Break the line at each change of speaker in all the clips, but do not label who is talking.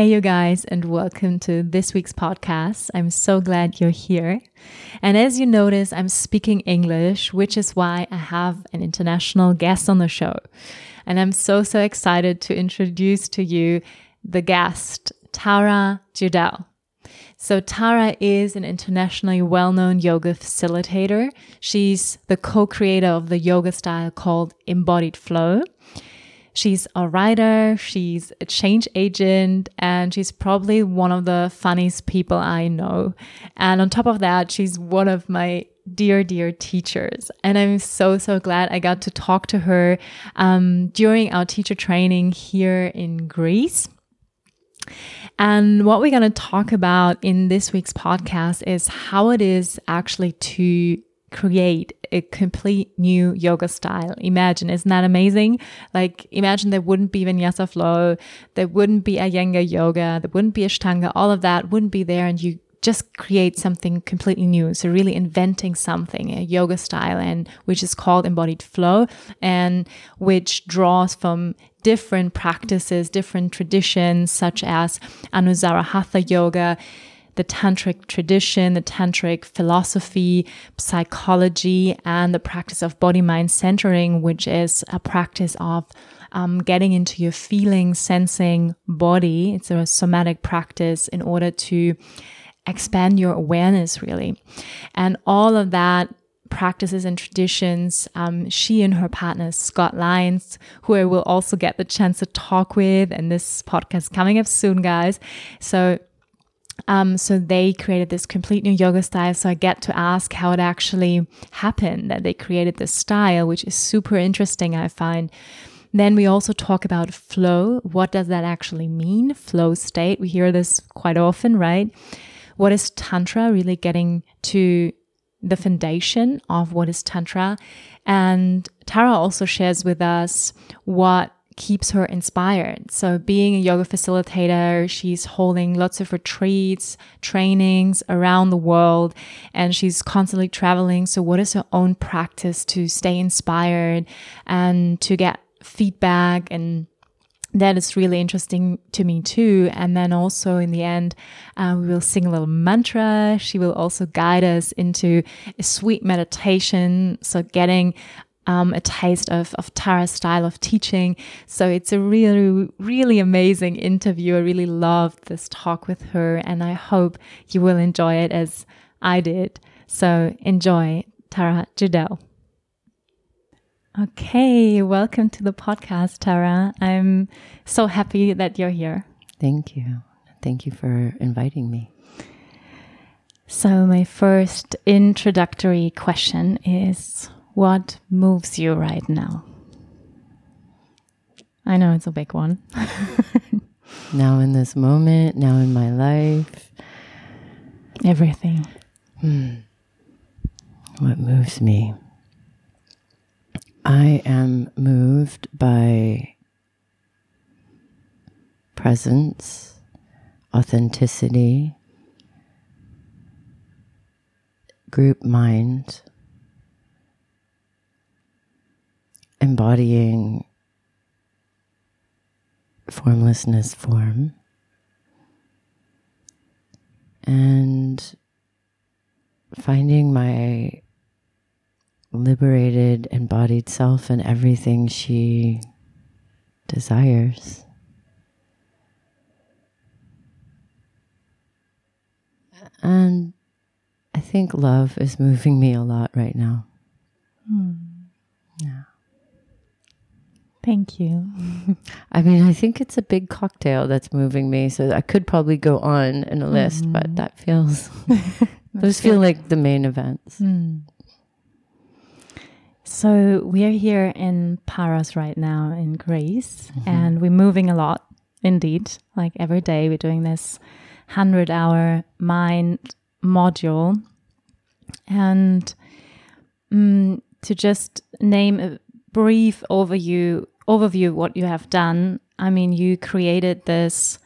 Hey, you guys, and welcome to this week's podcast. I'm so glad you're here. And as you notice, I'm speaking English, which is why I have an international guest on the show. And I'm so, so excited to introduce to you the guest, Tara Judelle. So, Tara is an internationally well known yoga facilitator. She's the co creator of the yoga style called Embodied Flow. She's a writer, she's a change agent, and she's probably one of the funniest people I know. And on top of that, she's one of my dear, dear teachers. And I'm so, so glad I got to talk to her um, during our teacher training here in Greece. And what we're going to talk about in this week's podcast is how it is actually to create a complete new yoga style. Imagine, isn't that amazing? Like, imagine there wouldn't be vinyasa flow, there wouldn't be Iyengar yoga, there wouldn't be Ashtanga, all of that wouldn't be there, and you just create something completely new. So really inventing something, a yoga style, and which is called embodied flow, and which draws from different practices, different traditions, such as Anusara Hatha yoga the tantric tradition, the tantric philosophy, psychology, and the practice of body mind centering, which is a practice of um, getting into your feeling, sensing body. It's a somatic practice in order to expand your awareness, really. And all of that practices and traditions. Um, she and her partner, Scott Lyons, who I will also get the chance to talk with, and this podcast coming up soon, guys. So um, so they created this complete new yoga style. So I get to ask how it actually happened that they created this style, which is super interesting, I find. Then we also talk about flow. What does that actually mean? Flow state. We hear this quite often, right? What is Tantra? Really getting to the foundation of what is Tantra. And Tara also shares with us what keeps her inspired. So, being a yoga facilitator, she's holding lots of retreats, trainings around the world, and she's constantly traveling. So, what is her own practice to stay inspired and to get feedback and that is really interesting to me too. And then also in the end, uh, we will sing a little mantra. She will also guide us into a sweet meditation. So getting um, a taste of, of Tara's style of teaching. So it's a really, really amazing interview. I really loved this talk with her, and I hope you will enjoy it as I did. So enjoy Tara Judelle. Okay, welcome to the podcast, Tara. I'm so happy that you're here.
Thank you. Thank you for inviting me.
So, my first introductory question is what moves you right now? I know it's a big one.
now, in this moment, now in my life,
everything.
Hmm. What moves me? I am moved by presence, authenticity, group mind, embodying formlessness form and finding my liberated embodied self and everything she desires. And I think love is moving me a lot right now.
Hmm. Thank you.
I mean, I think it's a big cocktail that's moving me. So I could probably go on in a list, mm. but that feels, those feel like the main events.
Mm. So we are here in Paros right now in Greece, and we're moving a lot. Indeed, like every day, we're doing this hundred-hour mind module, and mm, to just name a brief overview overview what you have done. I mean, you created this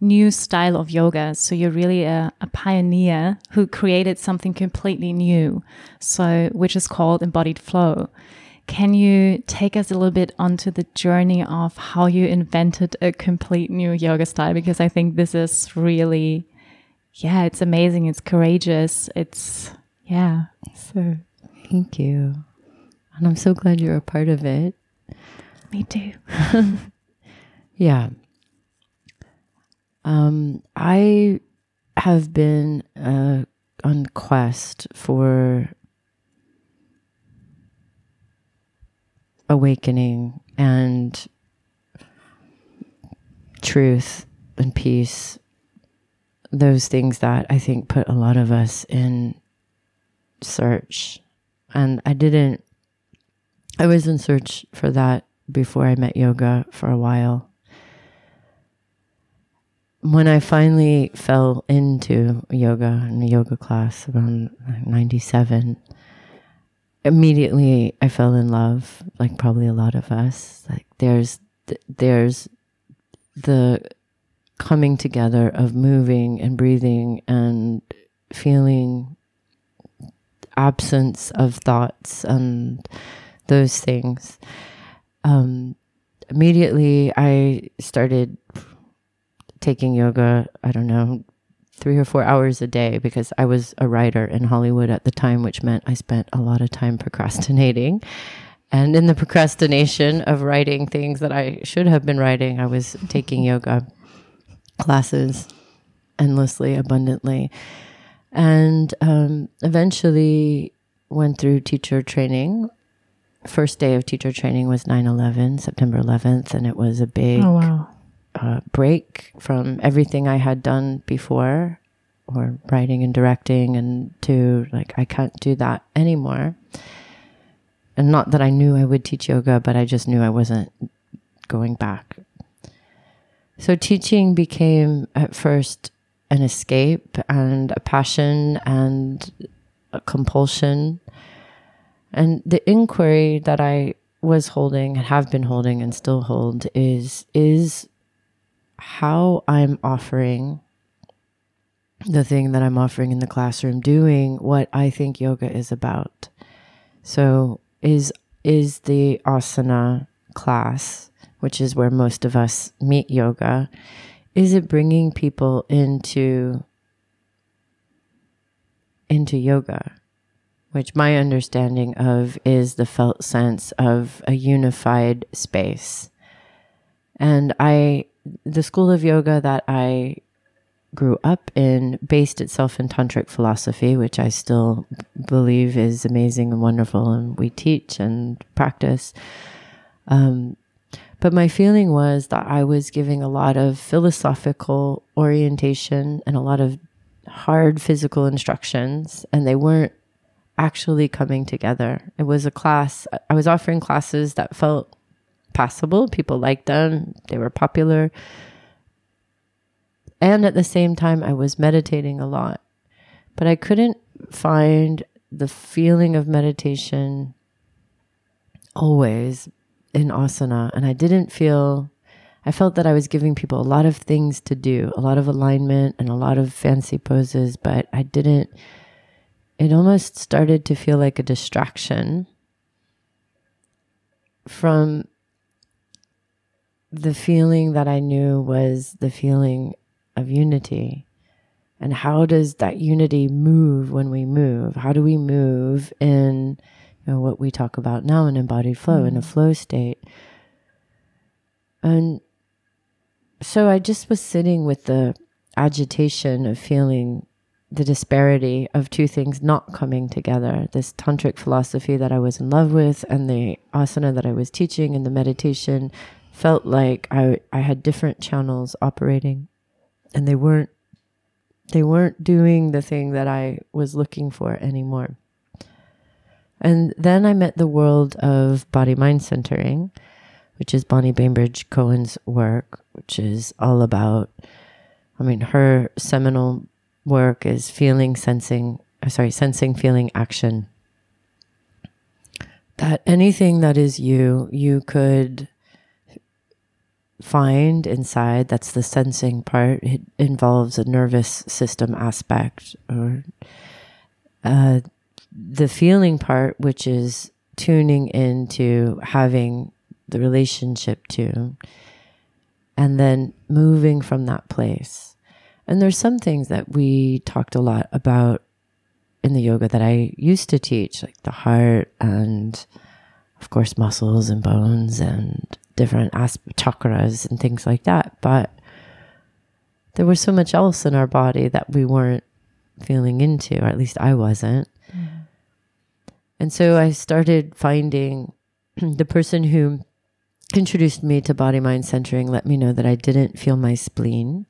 new style of yoga. So you're really a, a, pioneer who created something completely new. So, which is called embodied flow. Can you take us a little bit onto the journey of how you invented a complete new yoga style? Because I think this is really, yeah, it's amazing. It's courageous. It's, yeah. So
thank you. And I'm so glad you're a part of it.
Me too.
yeah. Um, I have been uh, on quest for awakening and truth and peace. Those things that I think put a lot of us in search. And I didn't, I was in search for that before I met yoga for a while when I finally fell into yoga in a yoga class around 97, immediately I fell in love, like probably a lot of us. Like there's, there's the coming together of moving and breathing and feeling absence of thoughts and those things. Um, immediately I started taking yoga, I don't know, three or four hours a day because I was a writer in Hollywood at the time, which meant I spent a lot of time procrastinating. And in the procrastination of writing things that I should have been writing, I was taking yoga classes endlessly, abundantly. And um, eventually went through teacher training. First day of teacher training was 9 11, September 11th, and it was a big oh, wow uh, break from everything I had done before, or writing and directing, and to like, I can't do that anymore. And not that I knew I would teach yoga, but I just knew I wasn't going back. So teaching became at first an escape and a passion and a compulsion. And the inquiry that I was holding and have been holding and still hold is is how I'm offering the thing that I'm offering in the classroom, doing what I think yoga is about. So is is the asana class, which is where most of us meet yoga, is it bringing people into into yoga? Which my understanding of is the felt sense of a unified space. And I the school of yoga that I grew up in based itself in tantric philosophy, which I still believe is amazing and wonderful, and we teach and practice. Um, but my feeling was that I was giving a lot of philosophical orientation and a lot of hard physical instructions, and they weren't actually coming together. It was a class, I was offering classes that felt passable. People liked them, they were popular. And at the same time, I was meditating a lot. But I couldn't find the feeling of meditation always in asana. And I didn't feel, I felt that I was giving people a lot of things to do, a lot of alignment and a lot of fancy poses, but I didn't, it almost started to feel like a distraction from the feeling that I knew was the feeling of unity. And how does that unity move when we move? How do we move in you know, what we talk about now in embodied flow, mm. in a mm. flow state? And so I just was sitting with the agitation of feeling the disparity of two things not coming together this tantric philosophy that I was in love with, and the asana that I was teaching, and the meditation felt like I I had different channels operating and they weren't they weren't doing the thing that I was looking for anymore. And then I met the world of body mind centering, which is Bonnie Bainbridge Cohen's work, which is all about, I mean, her seminal work is feeling, sensing, uh, sorry, sensing, feeling, action. That anything that is you, you could find inside. That's the sensing part. It involves a nervous system aspect or uh, the feeling part, which is tuning into having the relationship to, and then moving from that place. And there's some things that we talked a lot about in the yoga that I used to teach, like the heart and, of course, muscles and bones and different asp- chakras and things like that. But there was so much else in our body that we weren't feeling into, or at least I wasn't. Mm. And so I started finding the person who introduced me to body mind centering let me know that I didn't feel my spleen.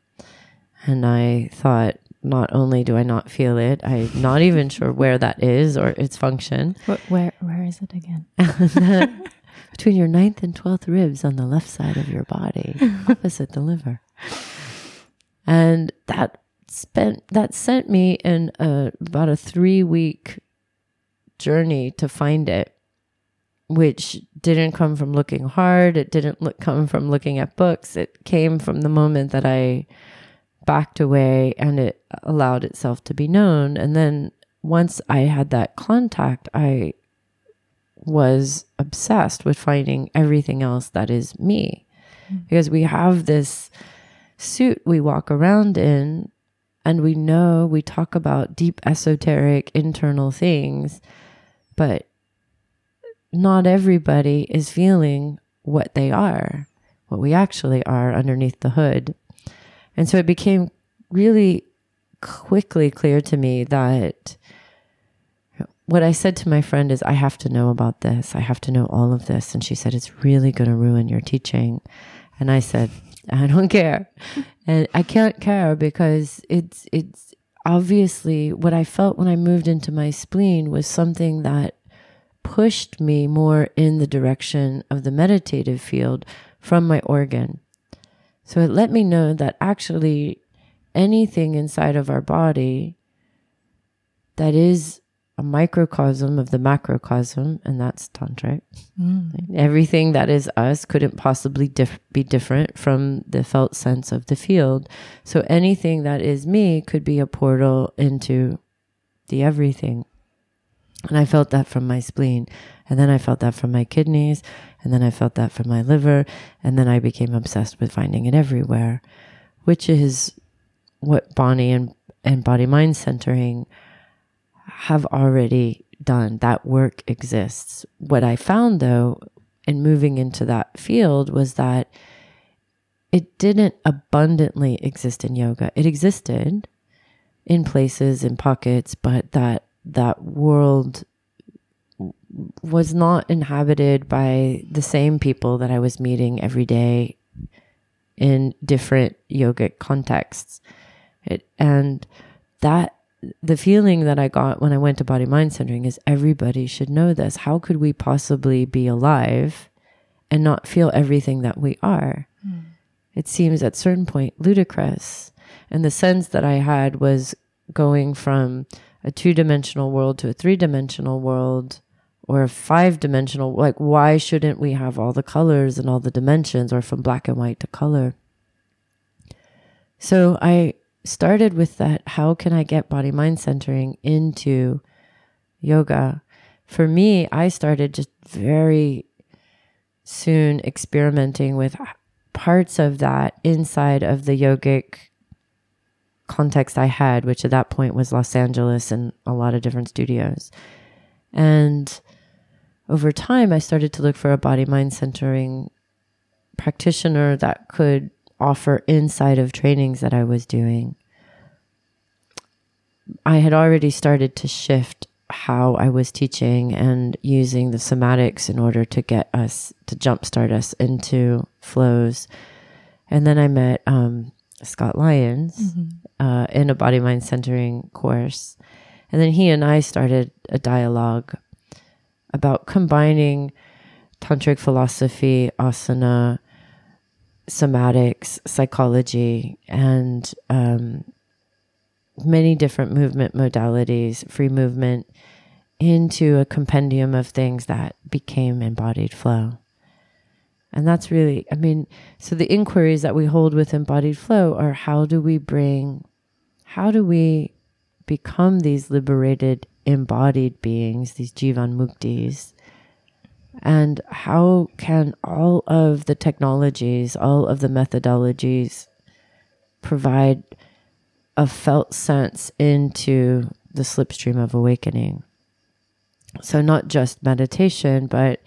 And I thought, not only do I not feel it, I'm not even sure where that is or its function.
Where where is it again?
Between your ninth and twelfth ribs on the left side of your body, opposite the liver. And that spent that sent me in a, about a three week journey to find it, which didn't come from looking hard. It didn't look, come from looking at books. It came from the moment that I backed away and it allowed itself to be known. And then once I had that contact, I was obsessed with finding everything else that is me. Mm-hmm. Because we have this suit we walk around in, and we know we talk about deep esoteric internal things, but not everybody is feeling what they are, what we actually are underneath the hood. And so it became really quickly clear to me that what I said to my friend is, I have to know about this. I have to know all of this. And she said, It's really going to ruin your teaching. And I said, I don't care. and I can't care because it's, it's obviously what I felt when I moved into my spleen was something that pushed me more in the direction of the meditative field from my organ. So it let me know that actually anything inside of our body that is a microcosm of the macrocosm, and that's tantric. Mm. Everything that is us couldn't possibly dif- be different from the felt sense of the field. So anything that is me could be a portal into the everything. And I felt that from my spleen. And then I felt that from my kidneys. And then I felt that from my liver. And then I became obsessed with finding it everywhere, which is what Bonnie and, and body mind centering have already done. That work exists. What I found though, in moving into that field, was that it didn't abundantly exist in yoga. It existed in places, in pockets, but that that world was not inhabited by the same people that I was meeting every day in different yogic contexts. It, and that the feeling that I got when I went to body mind centering is everybody should know this. How could we possibly be alive and not feel everything that we are? Mm. It seems at certain point ludicrous. And the sense that I had was going from a two dimensional world to a three dimensional world or a five dimensional. Like, why shouldn't we have all the colors and all the dimensions or from black and white to color? So I started with that how can I get body mind centering into yoga? For me, I started just very soon experimenting with parts of that inside of the yogic context I had, which at that point was Los Angeles and a lot of different studios. And over time, I started to look for a body mind centering practitioner that could offer inside of trainings that I was doing. I had already started to shift how I was teaching and using the somatics in order to get us to jumpstart us into flows. And then I met um, Scott Lyons mm-hmm. uh, in a body mind centering course. And then he and I started a dialogue about combining tantric philosophy, asana, somatics, psychology, and um, many different movement modalities, free movement, into a compendium of things that became embodied flow. And that's really, I mean, so the inquiries that we hold with embodied flow are how do we bring, how do we become these liberated embodied beings, these Jivan Muktis? And how can all of the technologies, all of the methodologies provide a felt sense into the slipstream of awakening? So, not just meditation, but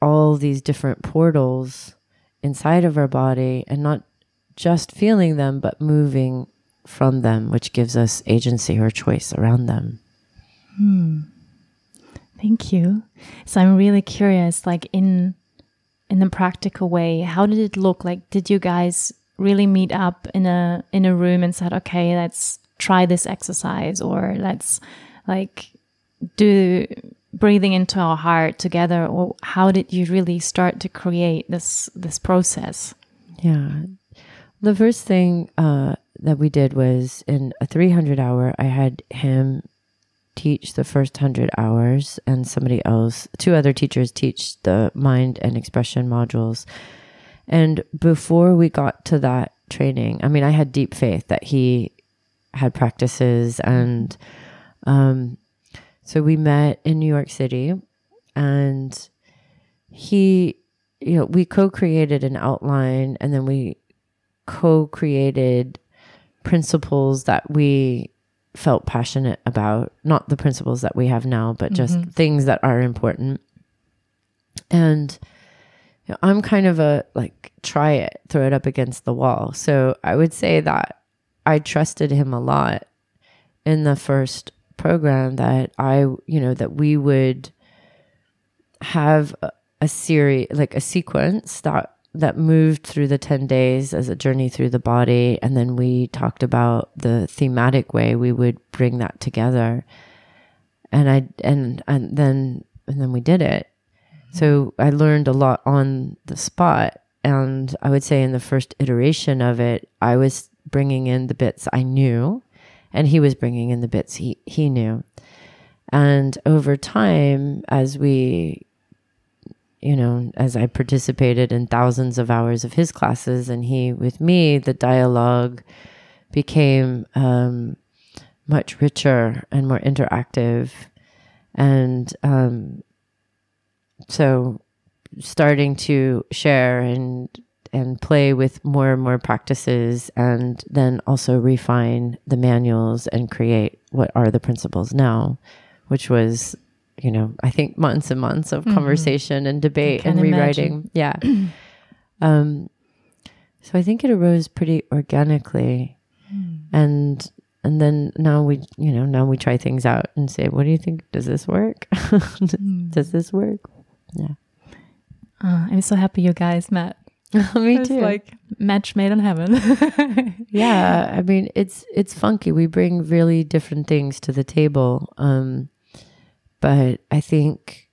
all these different portals inside of our body and not just feeling them, but moving from them, which gives us agency or choice around them.
Hmm. Thank you. So I'm really curious, like in in a practical way, how did it look? Like, did you guys really meet up in a in a room and said, okay, let's try this exercise, or let's like do breathing into our heart together or how did you really start to create this this process
yeah the first thing uh, that we did was in a 300 hour i had him teach the first 100 hours and somebody else two other teachers teach the mind and expression modules. And before we got to that training i mean i had deep faith that he had practices and um, so we met in New York City and he, you know, we co created an outline and then we co created principles that we felt passionate about. Not the principles that we have now, but just mm-hmm. things that are important. And you know, I'm kind of a like, try it, throw it up against the wall. So I would say that I trusted him a lot in the first program that I, you know, that we would have a, a series, like a sequence that that moved through the 10 days as a journey through the body and then we talked about the thematic way we would bring that together. And i and and then and then we did it. So i learned a lot on the spot and i would say in the first iteration of it i was bringing in the bits i knew and he was bringing in the bits he he knew. And over time as we you know as i participated in thousands of hours of his classes and he with me the dialogue became um, much richer and more interactive. And um, so starting to share and and play with more and more practices and then also refine the manuals and create what are the principles now, which was, you know, I think months and months of mm-hmm. conversation and debate and rewriting. Imagine. Yeah. um, so I think it arose pretty organically. Mm. And and then now we you know now we try things out and say what do you think does this work mm. does this work yeah
uh, i'm so happy you guys met
Me too.
like match made in heaven.
yeah, I mean it's it's funky. We bring really different things to the table. Um, but I think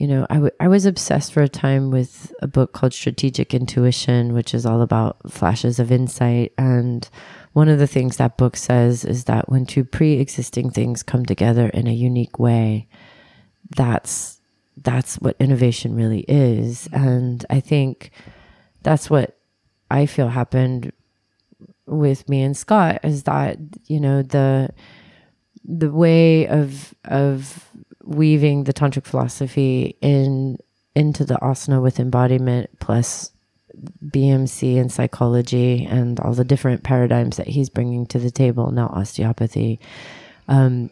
you know, I, w- I was obsessed for a time with a book called Strategic Intuition, which is all about flashes of insight. And one of the things that book says is that when two pre existing things come together in a unique way, that's that's what innovation really is. And I think that's what I feel happened with me and Scott is that you know the the way of of weaving the tantric philosophy in into the asana with embodiment plus BMC and psychology and all the different paradigms that he's bringing to the table now osteopathy um,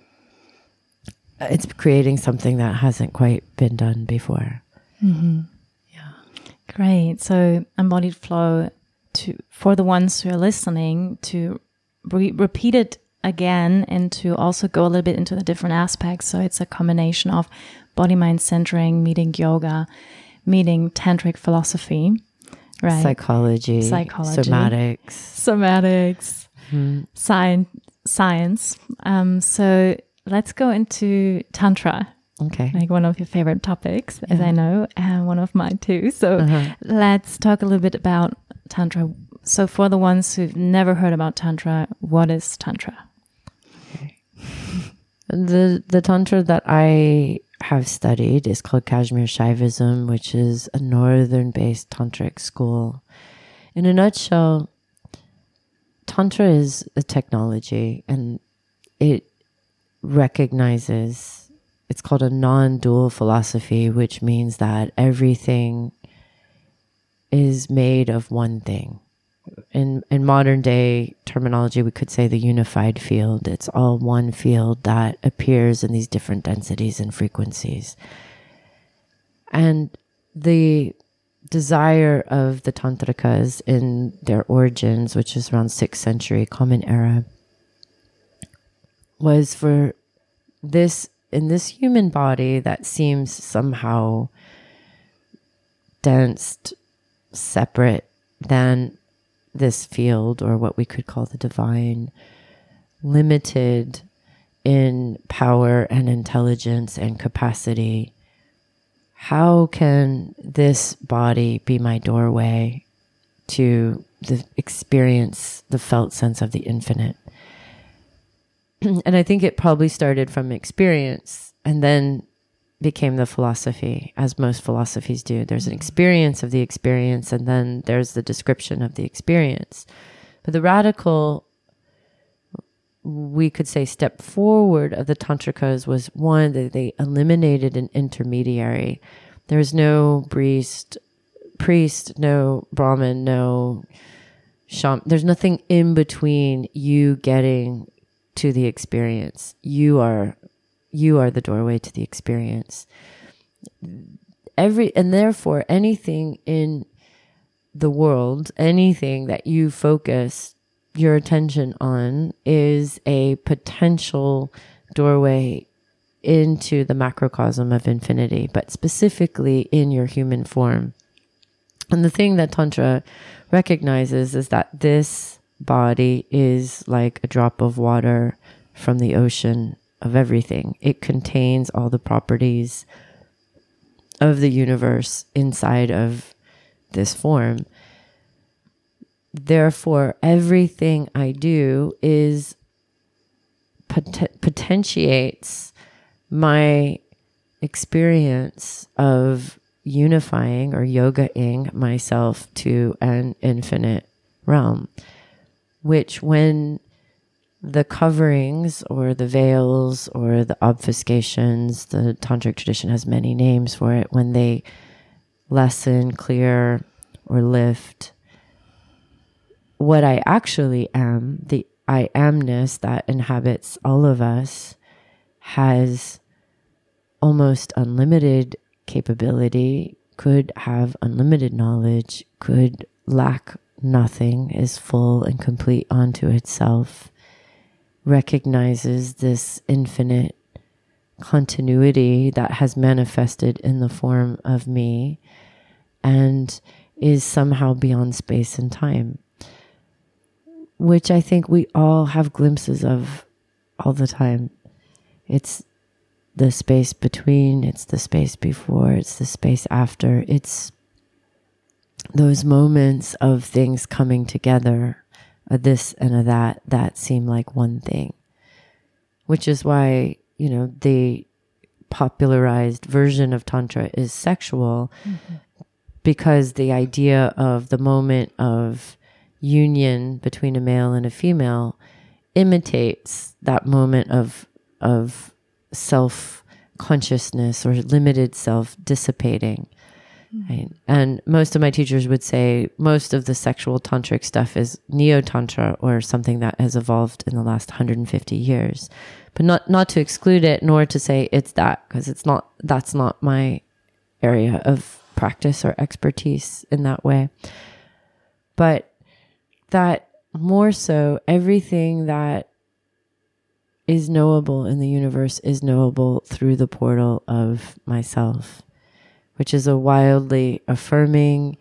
it's creating something that hasn't quite been done before
mm-hmm. Great. So embodied flow to for the ones who are listening to re- repeat it again and to also go a little bit into the different aspects. So it's a combination of body mind centering, meeting yoga, meeting tantric philosophy,
right? Psychology, psychology, somatics,
somatics, mm-hmm. science, science. Um, so let's go into tantra
Okay.
like one of your favorite topics, as I know, and one of mine too. So
Uh-huh.
let's talk a little bit about Tantra. So, for the ones who've never heard about Tantra, what is Tantra?
The the tantra that I have studied is called Kashmir Shaivism, which is a northern based tantric school. In a nutshell, tantra is a technology and it recognizes it's called a non-dual philosophy, which means that everything is made of one thing in in modern day terminology we could say the unified field. It's all one field that appears in these different densities and frequencies. And the desire of the tantrikas in their origins which is around 6th century common era was for this in this human body that seems somehow dense separate than this field or what we could call the divine limited in power and intelligence and capacity how can this body be my doorway to the experience the felt sense of the infinite? And i think it probably started from experience and then became the philosophy, as most philosophies do. There's an experience of the experience, and then there's the description of the experience. But the radical, we could say, step forward of the Tantrikas was one that they eliminated an intermediary. There's no priest, priest, no Brahmin, no shaman. There's nothing in between you getting to the experience. You are you are the doorway to the experience. Every and therefore anything in the world anything that you focus your attention on is a potential doorway into the macrocosm of infinity but specifically in your human form. And the thing that tantra recognizes is that this body is like a drop of water from the ocean of everything. It contains all the properties of the universe inside of this form. Therefore, everything I do is pot- potentiates my experience of unifying or yogaing myself to an infinite realm, which when the coverings or the veils or the obfuscations, the tantric tradition has many names for it, when they lessen, clear, or lift, what I actually am, the I amness that inhabits all of us, has almost unlimited capability, could have unlimited knowledge, could lack nothing, is full and complete unto itself recognizes this infinite continuity that has manifested in the form of me and is somehow beyond space and time, which I think we all have glimpses of all the time. It's the space between, it's the space before, it's the space after, it's those moments of things coming together a this and a that that seem like one thing, which is why, you know, the popularized version of Tantra is sexual mm-hmm. because the idea of the moment of union between a male and a female imitates that moment of, of self consciousness or limited self dissipating. Right? And most of my teachers would say most of the sexual tantric stuff is neo tantra or something that has evolved in the last 150 years. But not not to exclude it nor to say it's that because it's not that's not my area of practice or expertise in that way. But that more so everything that is knowable in the universe is knowable through the portal of myself which is a wildly affirming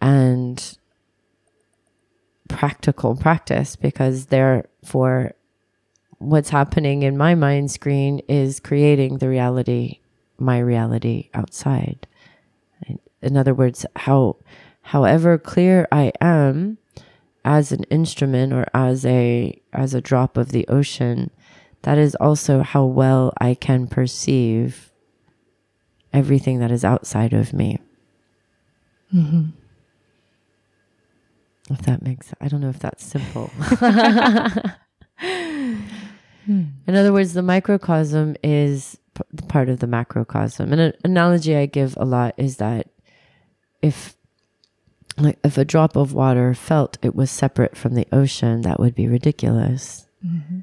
and practical practice because therefore what's happening in my mind screen is creating the reality my reality outside. In other words, how, however clear I am as an instrument or as a, as a drop of the ocean, that is also how well I can perceive everything that is outside of me. Mm-hmm. If that makes, I don't know if that's simple. In other words, the microcosm is p- part of the macrocosm. And an analogy I give a lot is that if like if a drop of water felt it was separate from the ocean, that would be ridiculous. Mm-hmm.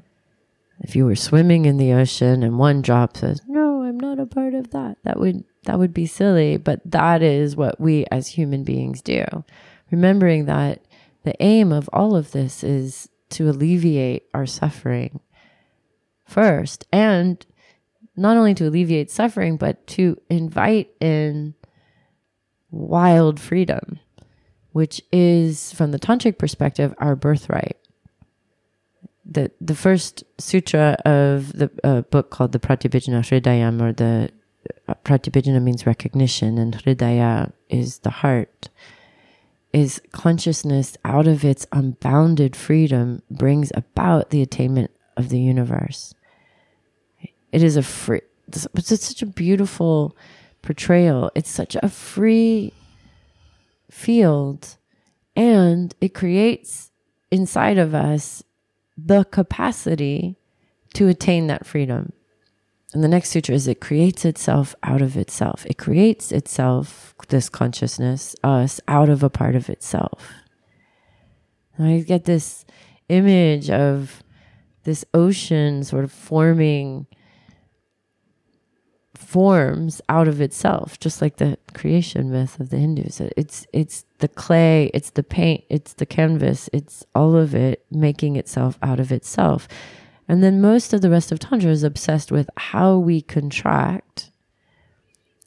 If you were swimming in the ocean and one drop says, "No, I'm not a part of that," that would that would be silly. But that is what we as human beings do. Remembering that the aim of all of this is to alleviate our suffering first and not only to alleviate suffering, but to invite in wild freedom, which is, from the tantric perspective, our birthright. The, the first sutra of the uh, book called the Pratyabhijna Hridayam, or the uh, means recognition, and Hridaya is the heart, is consciousness out of its unbounded freedom brings about the attainment of the universe. It is a free, it's such a beautiful portrayal. It's such a free field and it creates inside of us the capacity to attain that freedom. And the next sutra is it creates itself out of itself. It creates itself, this consciousness, us, out of a part of itself. And I get this image of this ocean sort of forming forms out of itself, just like the creation myth of the Hindus. It's it's the clay, it's the paint, it's the canvas, it's all of it making itself out of itself. And then most of the rest of Tantra is obsessed with how we contract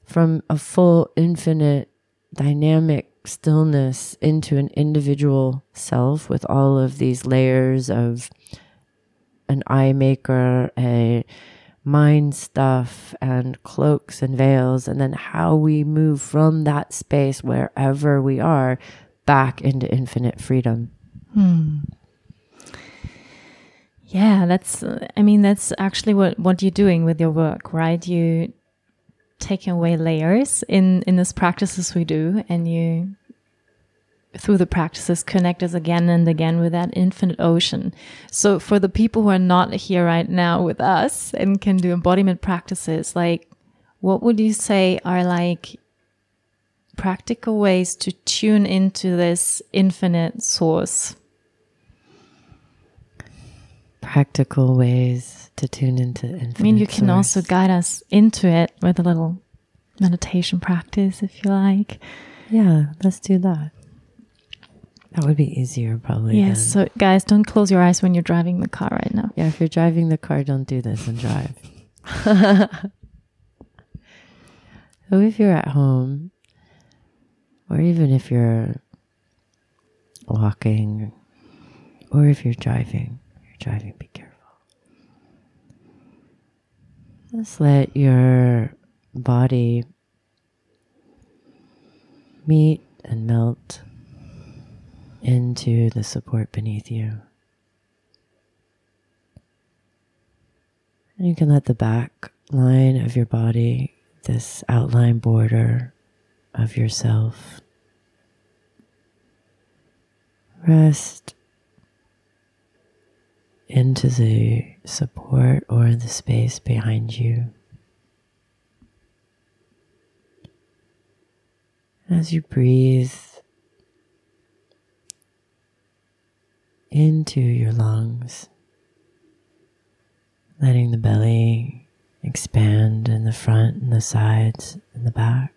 from a full, infinite, dynamic stillness into an individual self with all of these layers of an eye maker, a mind stuff and cloaks and veils, and then how we move from that space wherever we are back into infinite freedom. Hmm.
Yeah, that's, I mean, that's actually what, what you're doing with your work, right? You taking away layers in, in these practices we do, and you through the practices connect us again and again with that infinite ocean. So for the people who are not here right now with us and can do embodiment practices, like what would you say are like practical ways to tune into this infinite source?
Practical ways to tune into infinite.
I mean, you can source. also guide us into it with a little meditation practice if you like.
Yeah, let's do that. That would be easier, probably.
Yes. So, guys, don't close your eyes when you're driving the car right now.
Yeah, if you're driving the car, don't do this and drive. so, if you're at home, or even if you're walking, or if you're driving, you're driving, be careful. Just let your body meet and melt into the support beneath you. And you can let the back line of your body, this outline border of yourself, rest into the support or the space behind you. As you breathe, into your lungs, letting the belly expand in the front and the sides and the back.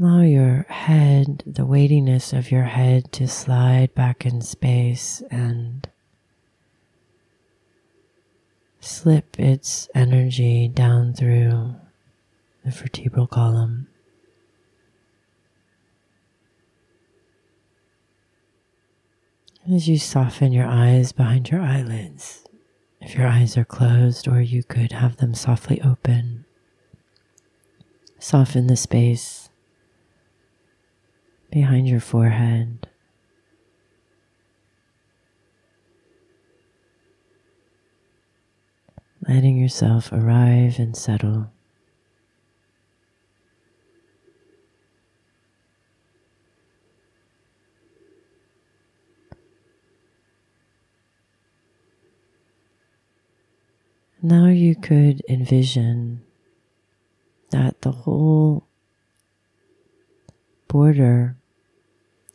Allow your head, the weightiness of your head, to slide back in space and slip its energy down through the vertebral column. As you soften your eyes behind your eyelids, If your eyes are closed, or you could have them softly open, soften the space behind your forehead. Letting yourself arrive and settle. Now you could envision that the whole border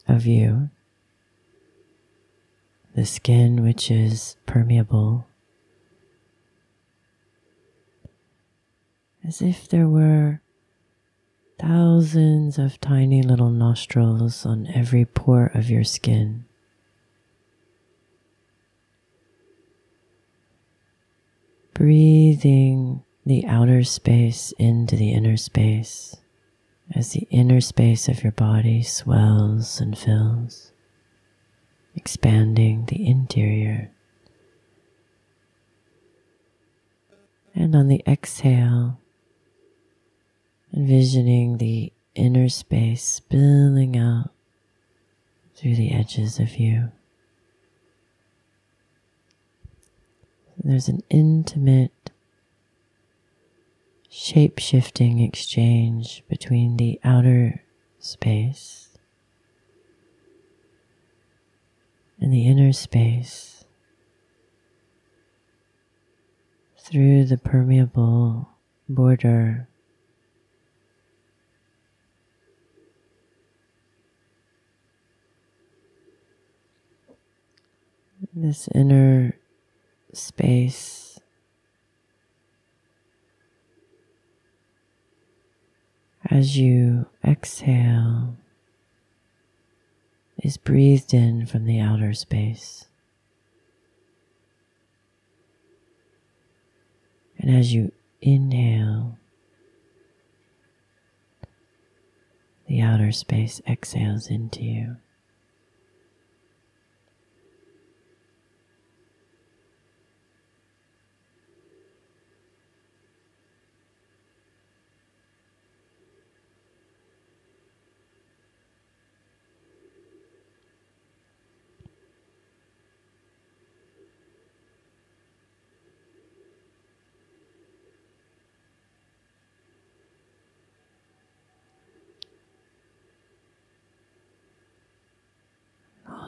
of you, the skin which is permeable, as if there were thousands of tiny little nostrils on every pore of your skin. Breathing the outer space into the inner space as the inner space of your body swells and fills, expanding the interior. And on the exhale, envisioning the inner space spilling out through the edges of you. There's an intimate, shape shifting exchange between the outer space and the inner space through the permeable border. This inner space. As you exhale, is breathed in from the outer space. And as you inhale, the outer space exhales into you.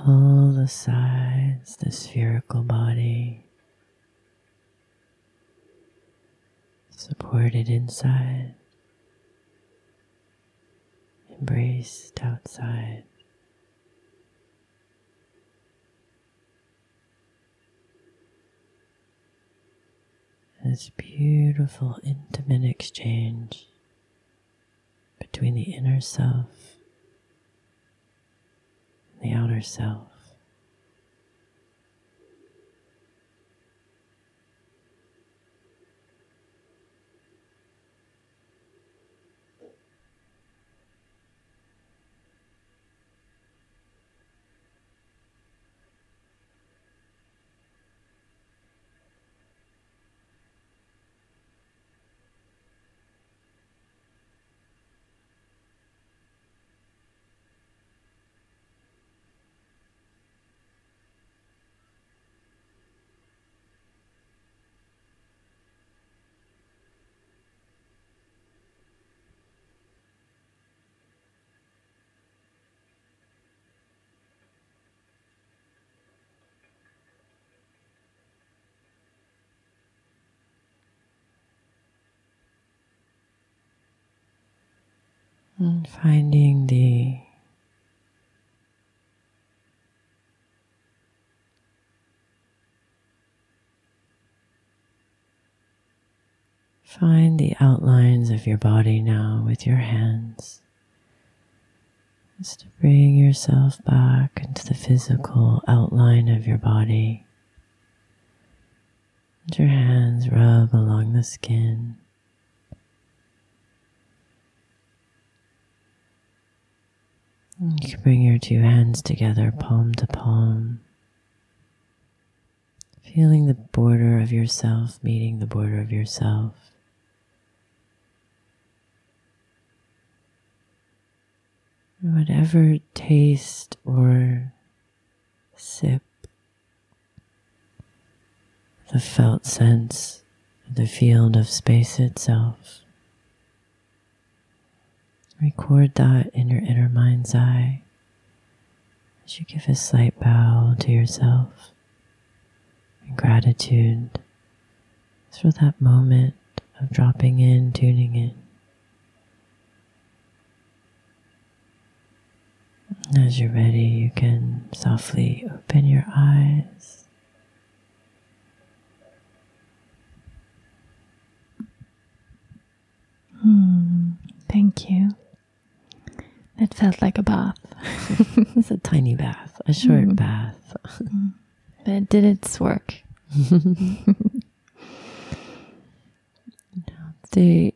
all the sides, the spherical body, supported inside, embraced outside. This beautiful, intimate exchange between the inner self and the outer self. And finding the Find the outlines of your body now with your hands. Just to bring yourself back into the physical outline of your body. Let your hands rub along the skin. You can bring your two hands together, palm to palm. Feeling the border of yourself, meeting the border of yourself. Whatever taste or sip, the felt sense of the field of space itself. Record that in your inner mind's eye as you give a slight bow to yourself and gratitude for that moment of dropping in, tuning in. As you're ready, you can softly open your eyes.
Hmm, thank you. It felt like a bath.
it's a tiny bath, a short mm. bath.
but it did its work.
the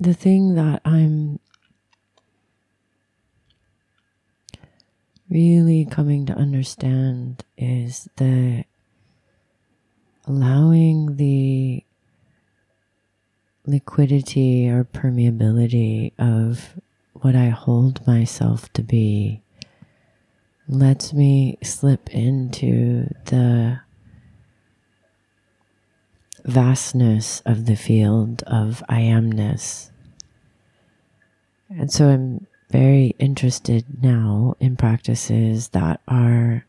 the thing that I'm really coming to understand is the allowing the liquidity or permeability of what I hold myself to be lets me slip into the vastness of the field of I amness. And so I'm very interested now in practices that are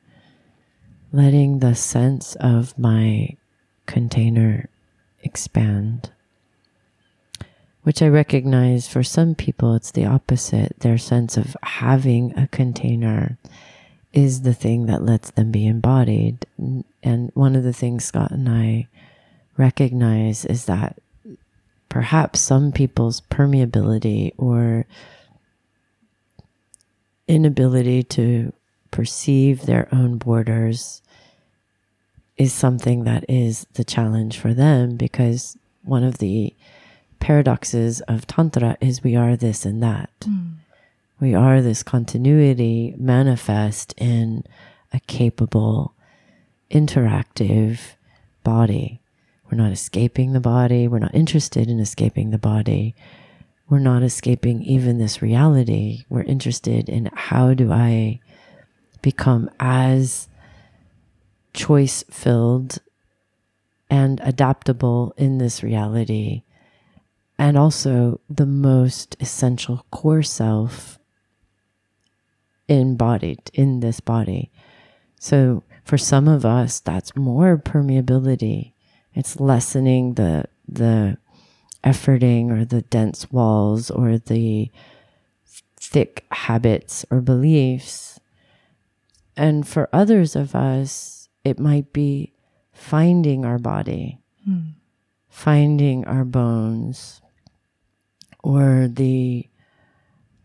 letting the sense of my container expand which I recognize for some people it's the opposite. Their sense of having a container is the thing that lets them be embodied. And one of the things Scott and I recognize is that perhaps some people's permeability or inability to perceive their own borders is something that is the challenge for them because one of the paradoxes of Tantra is we are this and that. Mm. We are this continuity manifest in a capable, interactive body. We're not escaping the body. We're not interested in escaping the body. We're not escaping even this reality. We're interested in how do I become as choice filled and adaptable in this reality and also the most essential core self embodied in this body. So for some of us, that's more permeability. It's lessening the the efforting or the dense walls or the thick habits or beliefs. And for others of us, it might be finding our body, hmm. finding our bones, or the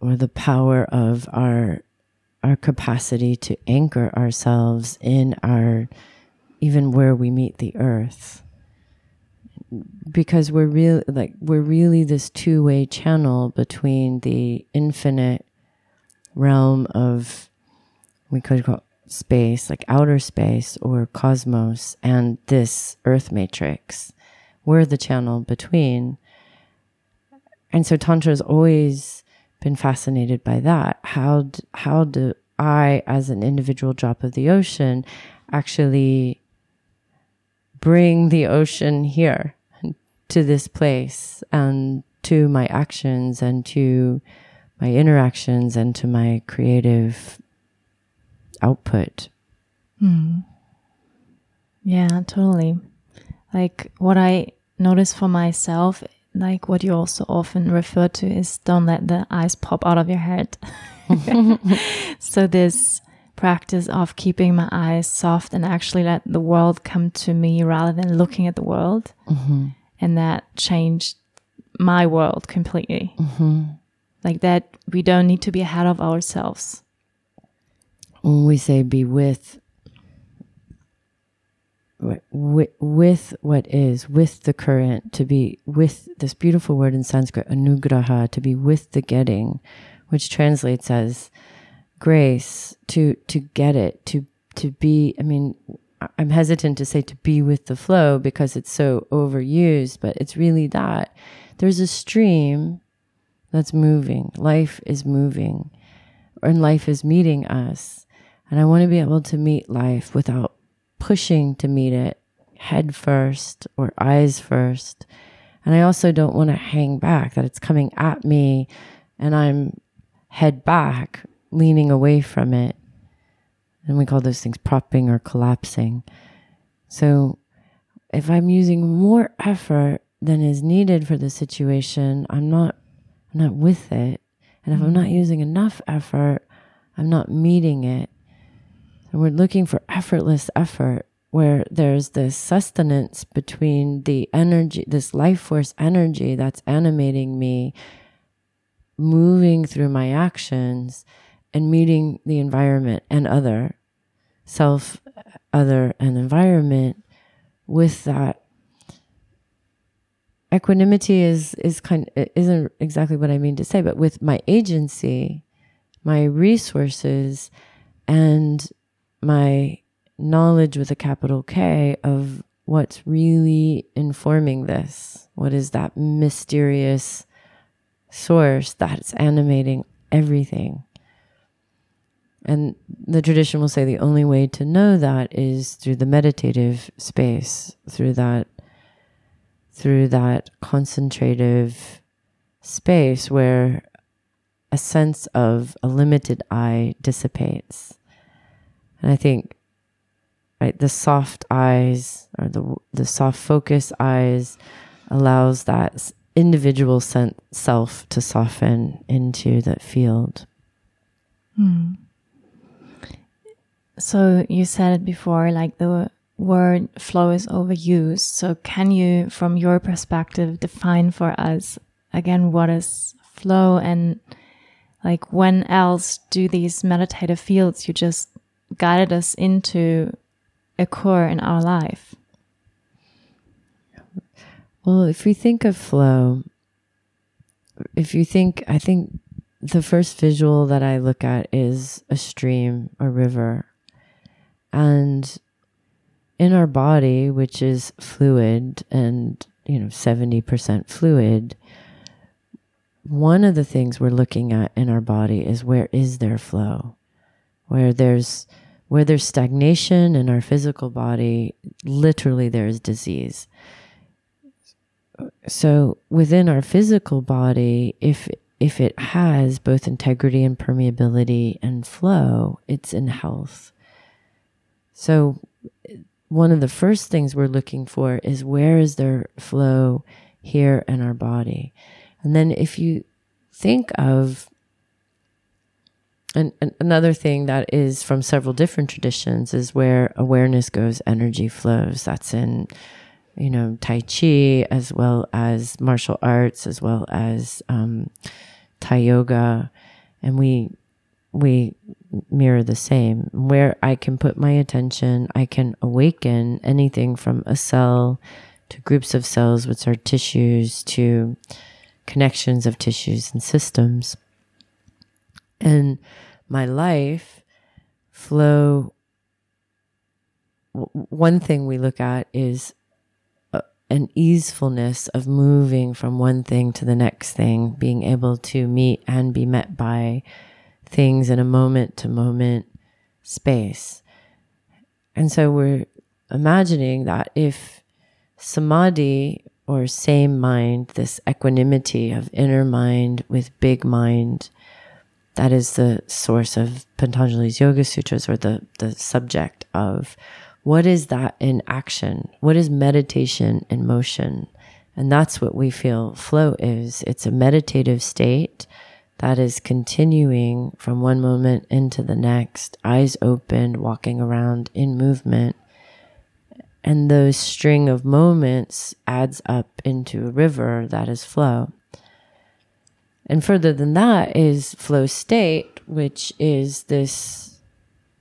or the power of our our capacity to anchor ourselves in our even where we meet the earth. Because we're real like we're really this two-way channel between the infinite realm of we could call space like outer space or cosmos and this earth matrix. We're the channel between and so Tantra has always been fascinated by that. How, how do I, as an individual drop of the ocean, actually bring the ocean here to this place and to my actions and to my interactions and to my creative output.
Hmm. Yeah, totally. Like what I notice for myself like what you also often refer to is don't let the eyes pop out of your head. so this practice of keeping my eyes soft and actually let the world come to me rather than looking at the world. Mm-hmm. And that changed my world completely. Mm-hmm. Like that, we don't need to be ahead of ourselves.
When we say be with with, with what is, with the current, to be with this beautiful word in Sanskrit, anugraha, to be with the getting, which translates as grace, to, to get it, to, to be, I mean, I'm hesitant to say to be with the flow because it's so overused, but it's really that there's a stream that's moving. Life is moving, and life is meeting us. And I want to be able to meet life without pushing to meet it head first or eyes first. And I also don't want to hang back that it's coming at me and I'm head back, leaning away from it. And we call those things propping or collapsing. So if I'm using more effort than is needed for the situation, I'm not I'm not with it. And if I'm not mm-hmm. using enough effort, I'm not meeting it. And we're looking for effortless effort where there's this sustenance between the energy, this life force energy that's animating me, moving through my actions and meeting the environment and other, self, other, and environment with that. Equanimity is is kind isn't exactly what I mean to say, but with my agency, my resources, and my knowledge with a capital K of what's really informing this. What is that mysterious source that's animating everything? And the tradition will say the only way to know that is through the meditative space, through that through that concentrative space where a sense of a limited I dissipates. And I think right the soft eyes or the the soft focus eyes allows that individual self to soften into that field.
Hmm. So you said it before, like the word flow is overused. So can you, from your perspective, define for us again what is flow and like when else do these meditative fields you just guided us into occur in our life?
Well, if we think of flow, if you think, I think the first visual that I look at is a stream, a river. And in our body, which is fluid and, you know, 70% fluid, one of the things we're looking at in our body is where is there flow? Where there's where there's stagnation in our physical body, literally there is disease. So within our physical body, if if it has both integrity and permeability and flow, it's in health. So one of the first things we're looking for is where is there flow here in our body? And then if you think of and, and, another thing that is from several different traditions is where awareness goes, energy flows. That's in, you know, Tai Chi as well as martial arts, as well as um, Thai yoga, and we we mirror the same. Where I can put my attention, I can awaken anything from a cell to groups of cells, which are tissues, to connections of tissues and systems. And my life flow one thing we look at is uh, an easefulness of moving from one thing to the next thing, being able to meet and be met by things in a moment to moment space. And so we're imagining that if samadhi or same mind, this equanimity of inner mind with big mind, that is the source of Patanjali's Yoga Sutras or the, the subject of what is that in action? What is meditation in motion? And that's what we feel flow is. It's a meditative state that is continuing from one moment into the next, eyes open, walking around in movement. And those string of moments adds up into a river that is flow. And further than that is flow state, which is this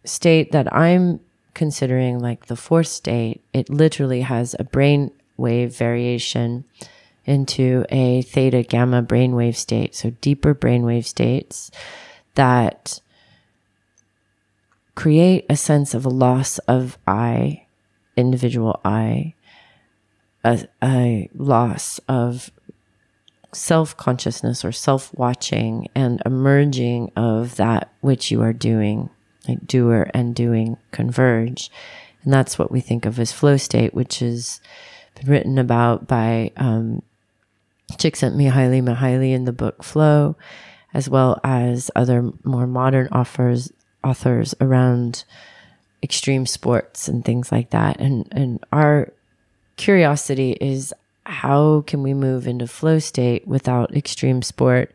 state that I'm considering like the fourth state. It literally has a brain wave variation into a theta gamma brainwave state. So deeper brainwave states that create a sense of a loss of I individual I, a, a loss of self consciousness or self watching and emerging of that which you are doing, like doer and doing converge. And that's what we think of as flow state, which has been written about by um, Csikszentmihalyi Mihaly in the book Flow, as well as other more modern authors, authors around extreme sports and things like that. And, and our curiosity is how can we move into flow state without extreme sport?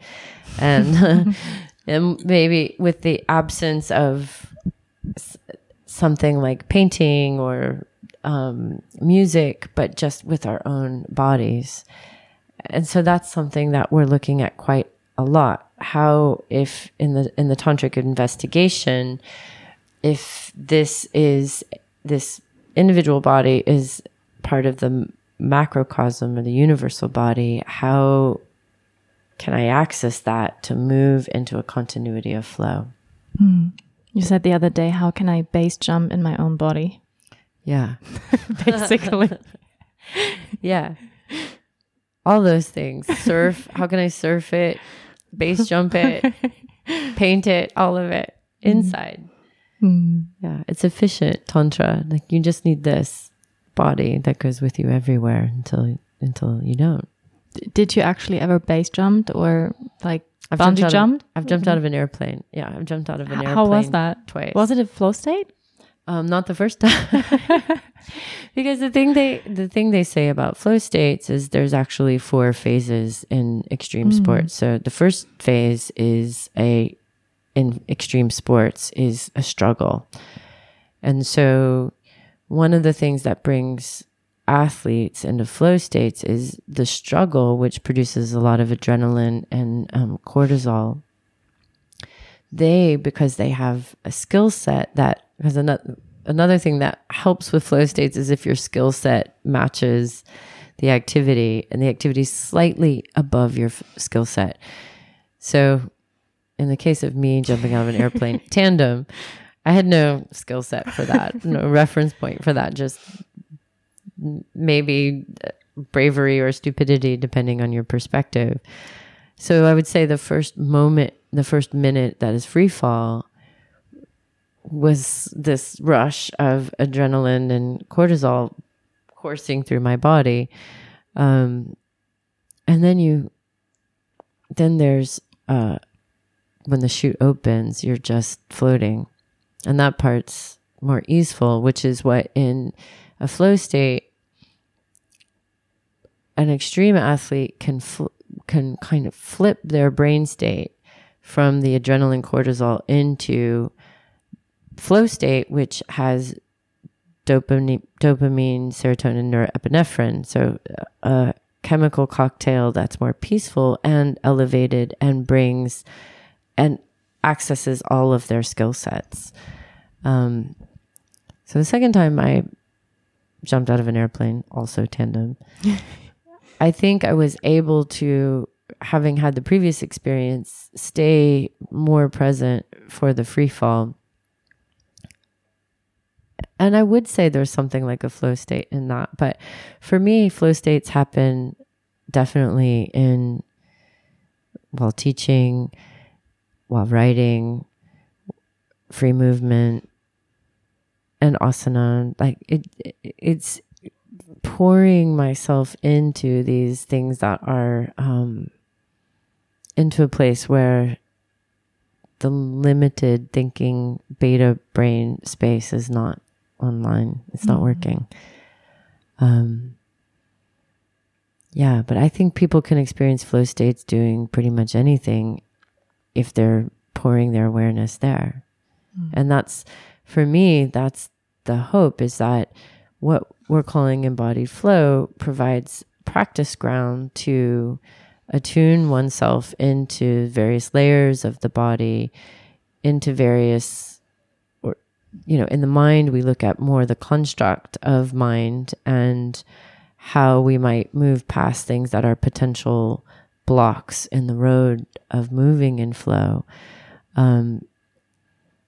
And and maybe with the absence of something like painting or um, music but just with our own bodies. And so that's something that we're looking at quite a lot. How if in the in the tantric investigation if this is this individual body is part of the macrocosm or the universal body, how can I access that to move into a continuity of flow?
Mm. You said the other day, how can I base jump in my own body?
Yeah.
Basically.
yeah. All those things. Surf. how can I surf it? Base jump it? paint it? All of it inside. Mm. Yeah. It's efficient tantra. Like you just need this body that goes with you everywhere until until you don't.
Did you actually ever base jumped or like
I've
bungee
jumped?
jumped?
Of, I've jumped out of an airplane. Yeah, I've jumped out of an airplane.
How was that?
Twice.
Was it a flow state?
Um, not the first time. because the thing they the thing they say about flow states is there's actually four phases in extreme mm. sports. So the first phase is a in extreme sports is a struggle. And so one of the things that brings athletes into flow states is the struggle, which produces a lot of adrenaline and um, cortisol. They, because they have a skill set that, because another, another thing that helps with flow states is if your skill set matches the activity and the activity is slightly above your f- skill set. So, in the case of me jumping out of an airplane tandem, I had no skill set for that, no reference point for that. Just maybe bravery or stupidity, depending on your perspective. So I would say the first moment, the first minute that is free fall was this rush of adrenaline and cortisol coursing through my body. Um, and then you, then there's, uh, when the chute opens, you're just floating and that part's more easeful, which is what in a flow state, an extreme athlete can fl- can kind of flip their brain state from the adrenaline cortisol into flow state, which has dopamine, dopamine serotonin, norepinephrine. So uh, a chemical cocktail that's more peaceful and elevated and brings and accesses all of their skill sets. Um, so the second time I jumped out of an airplane, also tandem, I think I was able to, having had the previous experience, stay more present for the free fall. And I would say there's something like a flow state in that. But for me, flow states happen definitely in while teaching, while writing, free movement, and asana. Like it, it's pouring myself into these things that are um, into a place where the limited thinking beta brain space is not online. It's not mm-hmm. working. Um, yeah, but I think people can experience flow states doing pretty much anything if they're pouring their awareness there. Mm. And that's, for me, that's the hope is that what we're calling embodied flow provides practice ground to attune oneself into various layers of the body, into various, or, you know, in the mind, we look at more the construct of mind and how we might move past things that are potential blocks in the road of moving in flow. Um,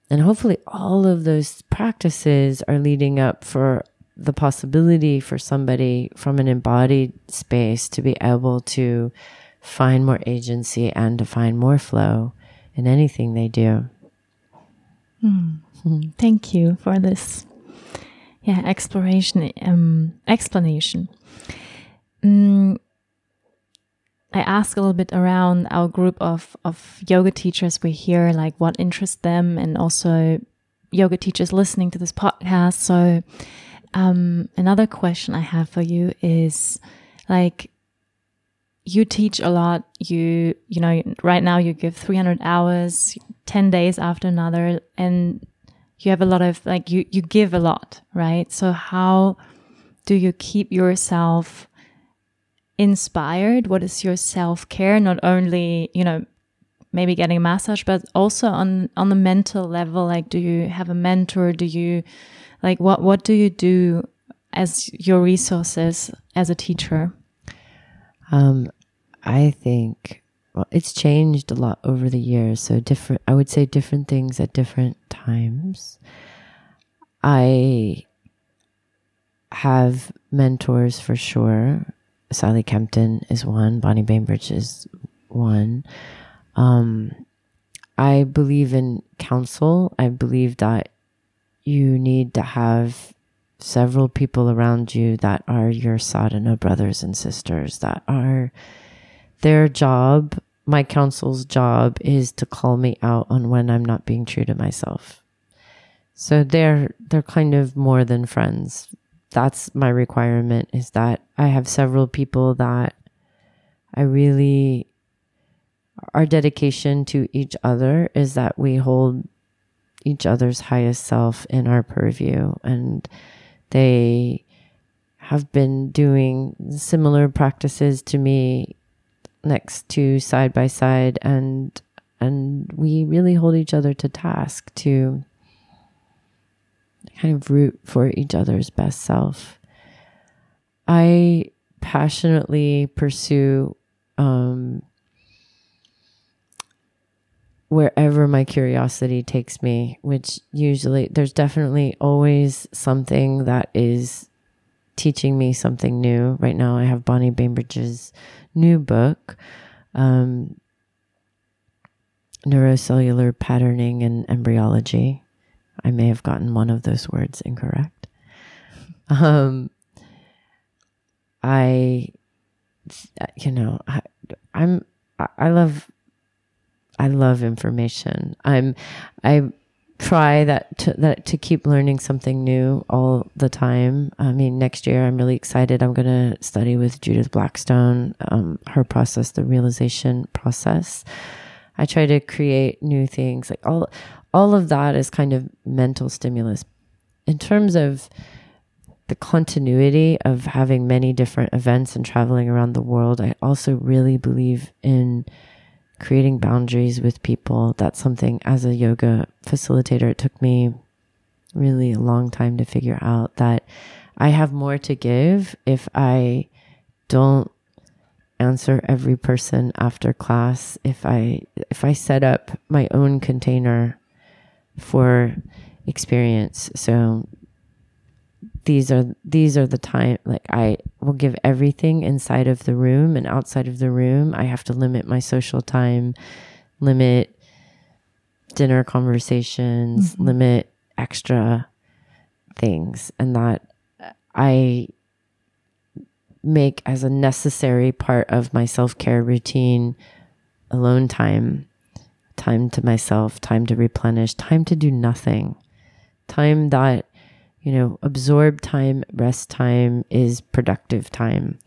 and hopefully, all of those practices are leading up for the possibility for somebody from an embodied space to be able to find more agency and to find more flow in anything they do.
Mm. Thank you for this, yeah, exploration, um, explanation. Mm, I ask a little bit around our group of of yoga teachers we hear, like what interests them, and also yoga teachers listening to this podcast. So, um, another question I have for you is, like, you teach a lot. You you know right now you give 300 hours, 10 days after another, and you have a lot of like you you give a lot, right? So how do you keep yourself inspired? What is your self care? Not only you know maybe getting a massage, but also on on the mental level. Like, do you have a mentor? Do you like what what do you do as your resources as a teacher?
Um, I think well, it's changed a lot over the years. So different, I would say different things at different times. I have mentors for sure. Sally Kempton is one. Bonnie Bainbridge is one. Um, I believe in counsel. I believe that you need to have several people around you that are your sadhana brothers and sisters that are their job, my counsel's job is to call me out on when I'm not being true to myself. So they're they're kind of more than friends. That's my requirement is that I have several people that I really our dedication to each other is that we hold each other's highest self in our purview and they have been doing similar practices to me next to side by side and and we really hold each other to task to kind of root for each other's best self. I passionately pursue um, wherever my curiosity takes me, which usually there's definitely always something that is teaching me something new. Right now, I have Bonnie Bainbridge's new book, um, Neurocellular Patterning and Embryology. I may have gotten one of those words incorrect. Um, I, you know, I, I'm, I love, I love information. I'm, I try that to, that to keep learning something new all the time. I mean, next year I'm really excited. I'm going to study with Judith Blackstone, um, her process, the realization process. I try to create new things. Like all, all of that is kind of mental stimulus. In terms of the continuity of having many different events and traveling around the world, I also really believe in creating boundaries with people. That's something as a yoga facilitator, it took me really a long time to figure out that I have more to give if I don't answer every person after class if i if i set up my own container for experience so these are these are the time like I will give everything inside of the room and outside of the room. I have to limit my social time, limit dinner conversations, mm-hmm. limit extra things and that I make as a necessary part of my self-care routine alone time, time to myself, time to replenish, time to do nothing. Time that you know, absorb time, rest time is productive time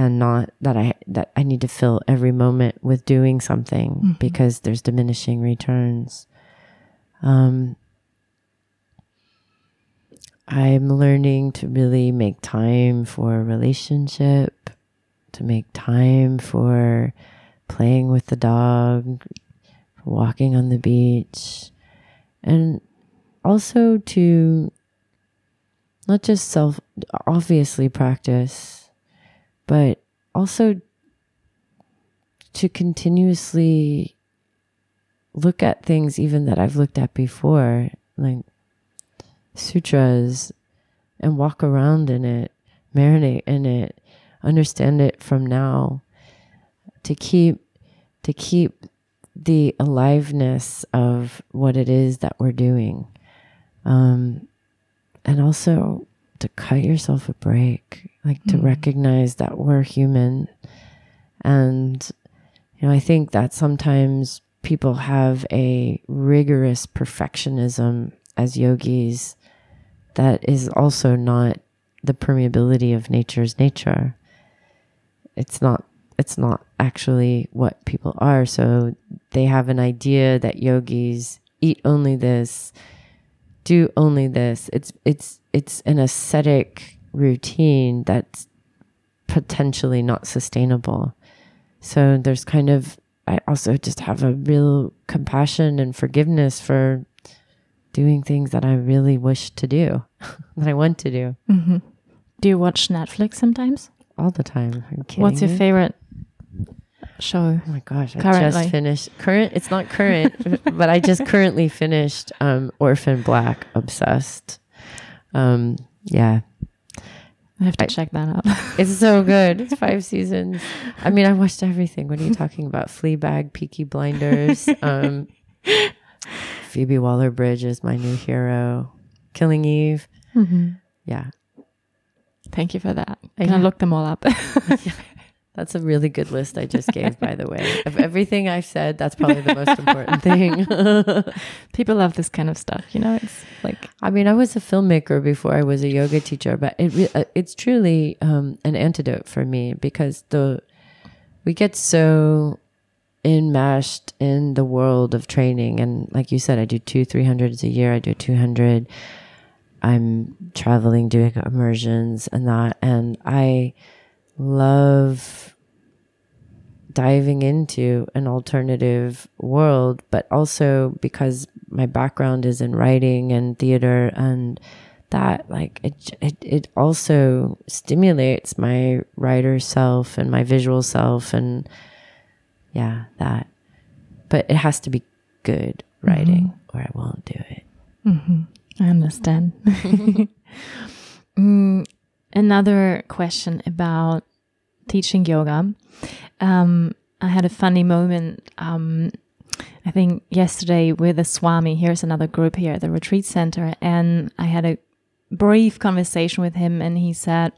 and not that I that I need to fill every moment with doing something mm-hmm. because there's diminishing returns. Um I'm learning to really make time for relationship, to make time for playing with the dog, walking on the beach, and also to not just self obviously practice, but also to continuously look at things even that I've looked at before, like sutras, and walk around in it, marinate in it, understand it from now to keep to keep the aliveness of what it is that we're doing. Um, and also to cut yourself a break, like to
Mm.
recognize that we're human. And, you know, I think that sometimes people have a rigorous perfectionism as yogis that is also not the permeability of nature's nature. It's not it's not actually what people are. So they have an idea that yogis eat only this, do only this. It's it's it's an ascetic routine that's potentially not sustainable. So there's kind of I also just have a real compassion and forgiveness for doing things that I really wish to do, that I want to do
hmm Do you watch Netflix sometimes?
all the time. Are you kidding
What's your
me?
favorite show?
Oh my gosh, I
Currently.
just finished current it's not current, but I just currently finished um Orphan Black Obsessed. Um yeah.
I have to
I-
check that out.
It's so good. It's five seasons. I mean, I watched everything. What are you talking about? Fleabag, Peaky Blinders, um Phoebe Waller Bridge is my new hero. Killing Eve.
hmm
Yeah.
Thank you for that.
Yeah.
Can I look them all up?
That's a really good list I just gave, by the way. Of everything I've said, that's probably the most important thing.
People love this kind of stuff. You know, it's like
I mean, I was a filmmaker before I was a yoga teacher, but it uh, it's truly um, an antidote for me because the we get so enmeshed in the world of training, and like you said, I do two three hundreds a year. I do two hundred. I'm traveling doing immersions and that, and I love diving into an alternative world, but also because my background is in writing and theater and that like it, it it also stimulates my writer self and my visual self and yeah that. But it has to be good writing or I won't do it.
I understand. Mm, another question about teaching yoga. Um, I had a funny moment. Um, I think yesterday with the Swami. Here's another group here at the retreat center, and I had a brief conversation with him, and he said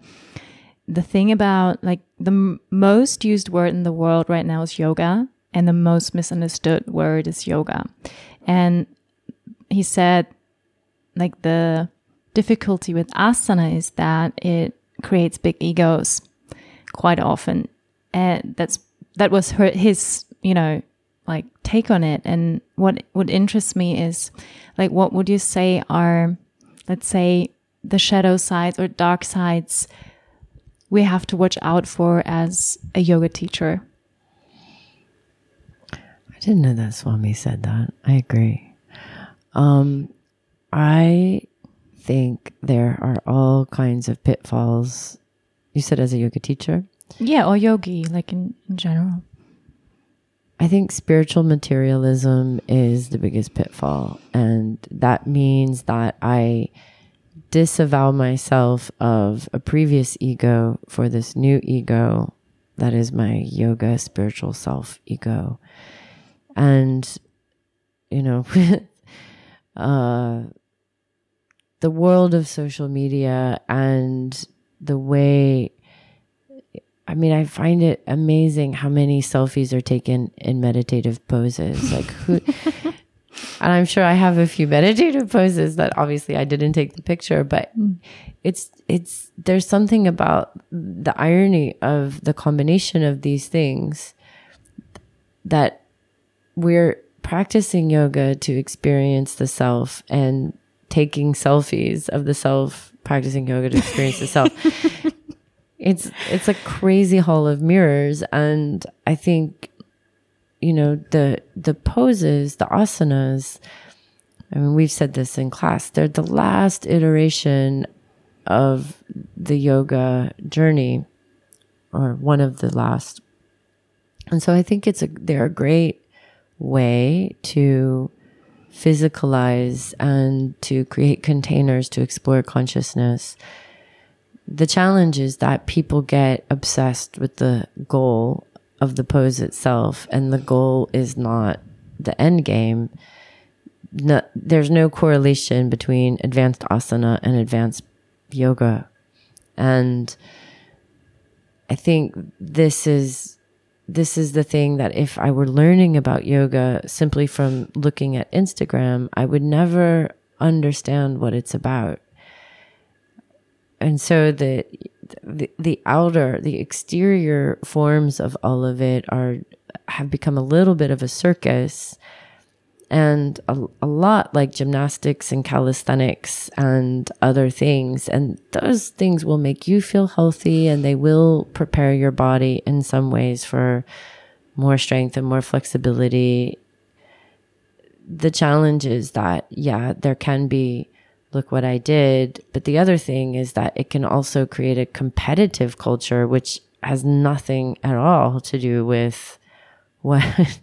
the thing about like the most used word in the world right now is yoga, and the most misunderstood word is yoga, and he said like the difficulty with asana is that it creates big egos quite often and that's that was her his you know like take on it and what what interests me is like what would you say are let's say the shadow sides or dark sides we have to watch out for as a yoga teacher
I didn't know that Swami said that. I agree. Um, I think there are all kinds of pitfalls. You said as a yoga teacher.
yeah or yogi like in, in general
I think spiritual materialism is the biggest pitfall. And that means that I disavow myself of a previous ego for this new ego that is my yoga spiritual self ego. And, you know, uh, the world of social media and the way I mean, I find it amazing how many selfies are taken in meditative poses. Like who and I'm sure I have a few meditative poses that obviously I didn't take the picture, but hmm. it's it's there's something about the irony of the combination of these things that we're practicing yoga to experience the self and taking selfies of the self practicing yoga to experience the self it's it's a crazy hall of mirrors and i think you know the the poses the asanas i mean we've said this in class they're the last iteration of the yoga journey or one of the last. And so i think it's a they're a great way to physicalize and to create containers to explore consciousness. The challenge is that people get obsessed with the goal of the pose itself, and the goal is not the end game. No, there's no correlation between advanced asana and advanced yoga. And I think this is this is the thing that if I were learning about yoga simply from looking at Instagram, I would never understand what it's about. And so the the, the outer, the exterior forms of all of it are have become a little bit of a circus and a, a lot like gymnastics and calisthenics and other things. And those things will make you feel healthy and they will prepare your body in some ways for more strength and more flexibility. The challenge is that, yeah, there can be, look what I did. But the other thing is that it can also create a competitive culture, which has nothing at all to do with what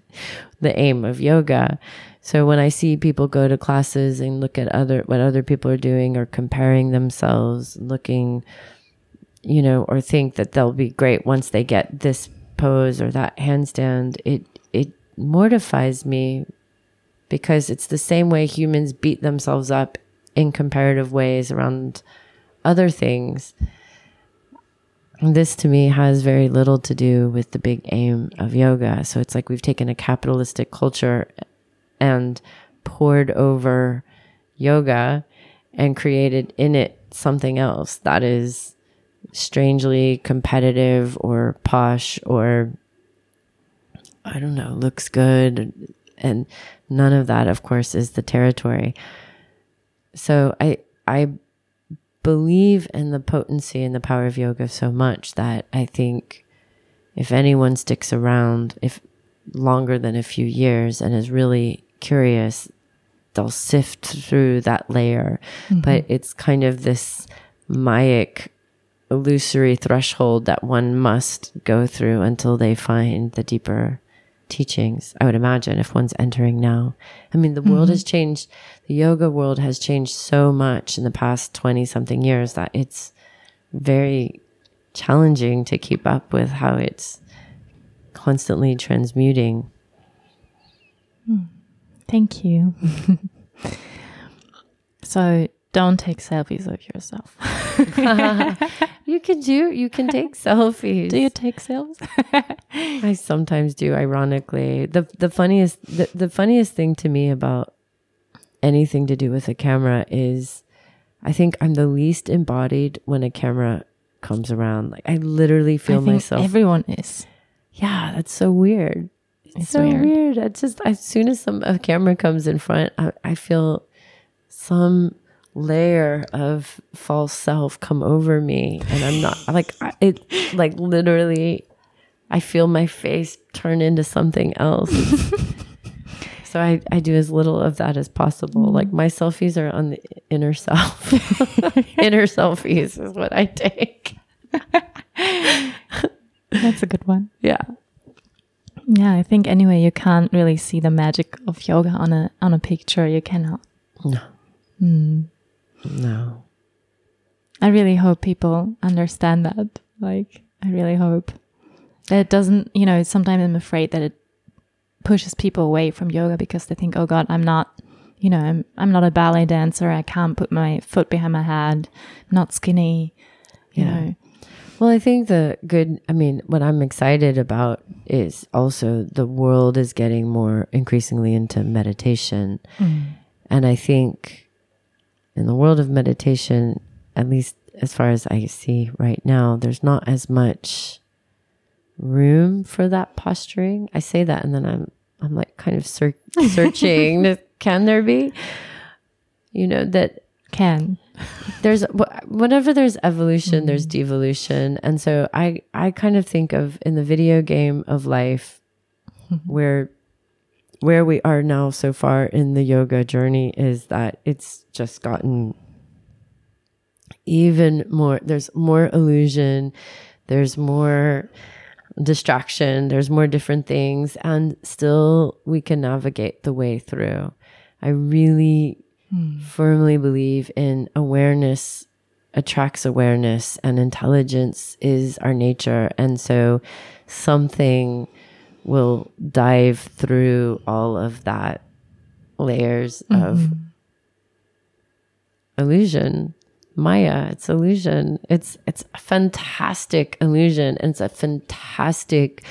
the aim of yoga. So when I see people go to classes and look at other what other people are doing or comparing themselves, looking, you know, or think that they'll be great once they get this pose or that handstand, it it mortifies me because it's the same way humans beat themselves up in comparative ways around other things. This to me has very little to do with the big aim of yoga. So it's like we've taken a capitalistic culture and poured over yoga and created in it something else that is strangely competitive or posh or I don't know, looks good. And none of that, of course, is the territory. So I, I believe in the potency and the power of yoga so much that I think if anyone sticks around, if longer than a few years and is really curious, they'll sift through that layer. Mm-hmm. But it's kind of this Mayic illusory threshold that one must go through until they find the deeper teachings. I would imagine if one's entering now. I mean, the mm-hmm. world has changed. The yoga world has changed so much in the past 20 something years that it's very challenging to keep up with how it's constantly transmuting.
Mm. Thank you. so don't take selfies of yourself.
you can do, you can take selfies.
Do you take selfies?
I sometimes do, ironically. The the funniest the, the funniest thing to me about anything to do with a camera is I think I'm the least embodied when a camera comes around. Like I literally feel I myself.
Everyone is.
Yeah, that's so weird. It's so weird. weird. I just as soon as some a camera comes in front, I, I feel some layer of false self come over me, and I'm not like it. Like literally, I feel my face turn into something else. so I, I do as little of that as possible. Mm. Like my selfies are on the inner self. inner selfies is what I take.
That's a good one.
Yeah.
Yeah, I think anyway you can't really see the magic of yoga on a on a picture. You cannot.
No.
Mm.
No.
I really hope people understand that. Like, I really hope that it doesn't. You know, sometimes I'm afraid that it pushes people away from yoga because they think, "Oh God, I'm not." You know, I'm I'm not a ballet dancer. I can't put my foot behind my head. I'm not skinny. You yeah. know.
Well, I think the good, I mean, what I'm excited about is also the world is getting more increasingly into meditation. Mm. And I think in the world of meditation, at least as far as I see right now, there's not as much room for that posturing. I say that and then I'm, I'm like kind of ser- searching. Can there be? You know, that
can
there's whenever there's evolution, mm-hmm. there's devolution, and so I I kind of think of in the video game of life mm-hmm. where where we are now so far in the yoga journey is that it's just gotten even more there's more illusion there's more distraction there's more different things and still we can navigate the way through I really hmm. firmly believe in awareness attracts awareness and intelligence is our nature. And so something will dive through all of that layers of mm-hmm. illusion. Maya, it's illusion. It's it's a fantastic illusion and it's a fantastic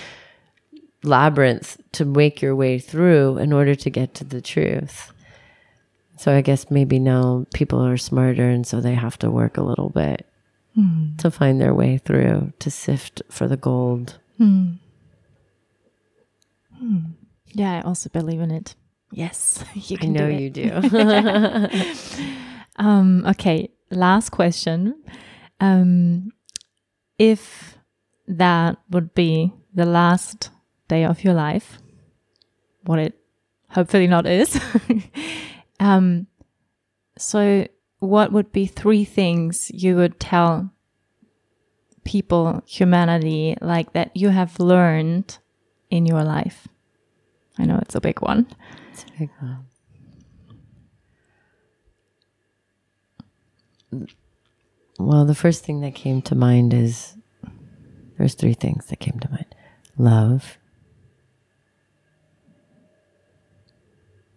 labyrinth to make your way through in order to get to the truth. So I guess maybe now people are smarter and so they have to work a little bit mm-hmm. to find their way through to sift for the gold. Mm-hmm.
Yeah, I also believe in it. Yes, you
I know you do.
Um, okay, last question. Um, if that would be the last day of your life, what it hopefully not is, um, so what would be three things you would tell people, humanity, like that you have learned in your life? I know it's a big one.
It's a big one. Well, the first thing that came to mind is there's three things that came to mind love,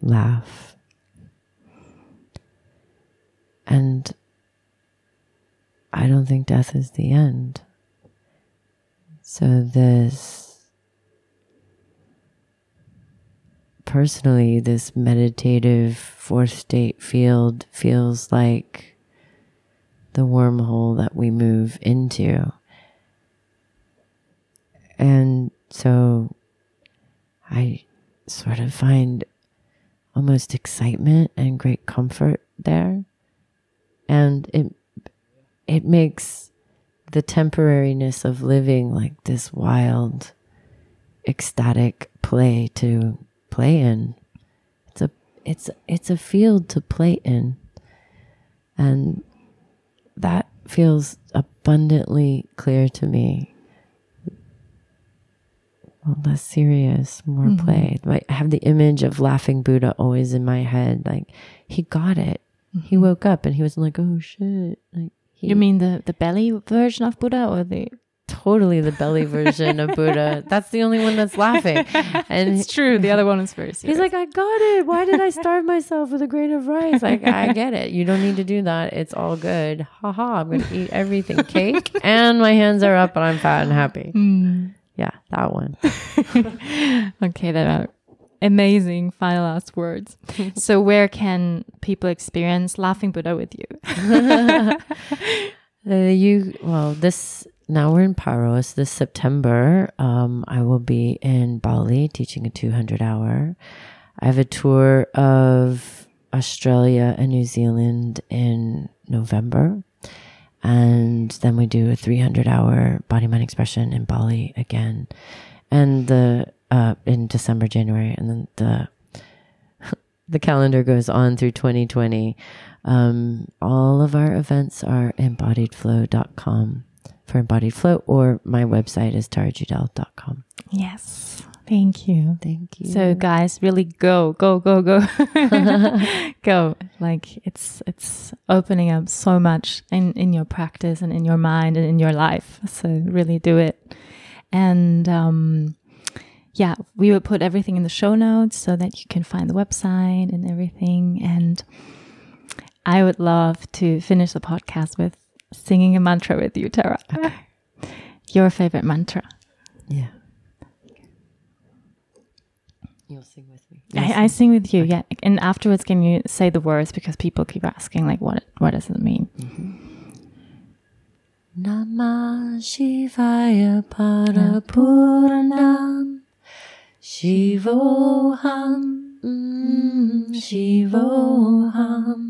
laugh, and I don't think death is the end. So, this personally, this meditative fourth state field feels like the wormhole that we move into. And so I sort of find almost excitement and great comfort there. And it it makes the temporariness of living like this wild ecstatic play to play in. It's a it's it's a field to play in. And that feels abundantly clear to me. Well, less serious, more mm-hmm. play. Like, I have the image of laughing Buddha always in my head. Like he got it. He mm-hmm. woke up and he was like, "Oh shit!" Like he,
You mean the, the belly version of Buddha or the
totally the belly version of Buddha. That's the only one that's laughing. And
It's true. The other one is very serious.
He's like, I got it. Why did I starve myself with a grain of rice? Like, I get it. You don't need to do that. It's all good. Ha ha. I'm going to eat everything cake and my hands are up and I'm fat and happy. Yeah, that one.
okay, that are amazing final last words. so where can people experience Laughing Buddha with you?
Uh, you, well, this, now we're in Paros. This September, um, I will be in Bali teaching a 200 hour. I have a tour of Australia and New Zealand in November. And then we do a 300 hour body mind expression in Bali again. And the, uh, in December, January. And then the, the calendar goes on through 2020. Um, all of our events are embodiedflow.com for embodied flow, or my website is tarajudelle.com.
Yes. Thank you.
Thank you.
So guys, really go, go, go, go, go. Like it's it's opening up so much in in your practice and in your mind and in your life. So really do it. And um, yeah, we will put everything in the show notes so that you can find the website and everything. And I would love to finish the podcast with singing a mantra with you, Tara. Your favorite mantra.
yeah. You'll sing with me.
I, I sing with you, yeah. And afterwards, can you say the words because people keep asking, like, what what does it mean?
Namah Shivaya Parapurnam Shivoham mm, Shivoham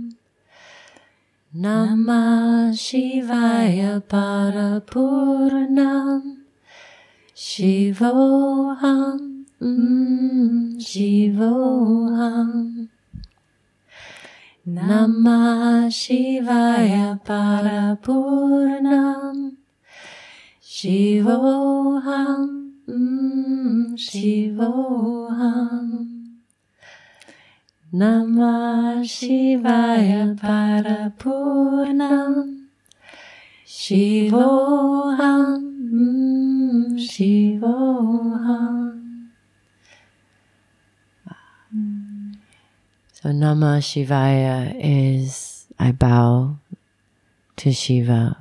Namah Shivaya Parapurnam. Shivoham mm, Shivoham. Namah Shivaya Parapurnam. Shivoham mm, Shivoham Namah Shivaya Parapurnam. Shivoham. Mm, Shivoham. So Namah Shivaya is I bow to Shiva.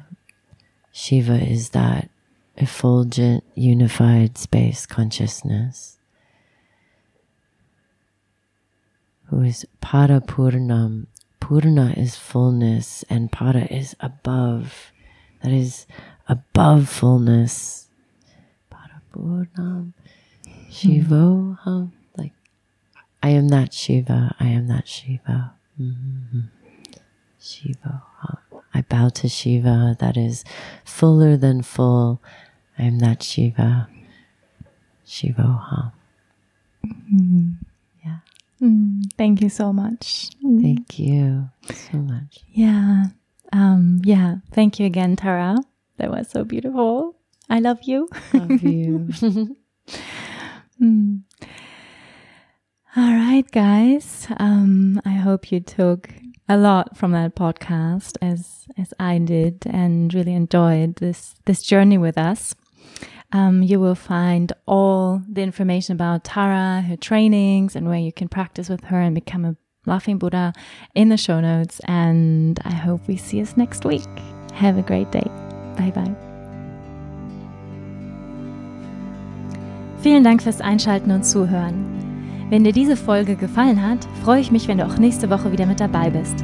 Shiva is that effulgent, unified space consciousness who is Parapurnam. Purna is fullness, and Para is above. That is above fullness. Parapurnam. Shivoham. Like, I am that Shiva. I am that Shiva. Mm-hmm. Shivoham. I bow to Shiva. That is fuller than full. I am that Shiva. Shivoham.
Mm-hmm. Mm, thank you so much.
Thank you so much.
Yeah. Um, yeah. Thank you again, Tara. That was so beautiful. I love you.
Love you.
Mm. All right, guys. Um, I hope you took a lot from that podcast as as I did and really enjoyed this this journey with us. Um, you will find all the information about Tara, her trainings, and where you can practice with her and become a laughing Buddha in the show notes. And I hope we see us next week. Have a great day. Bye bye. Vielen Dank fürs Einschalten und Zuhören. Wenn dir diese Folge gefallen hat, freue ich mich, wenn du auch nächste Woche wieder mit dabei bist.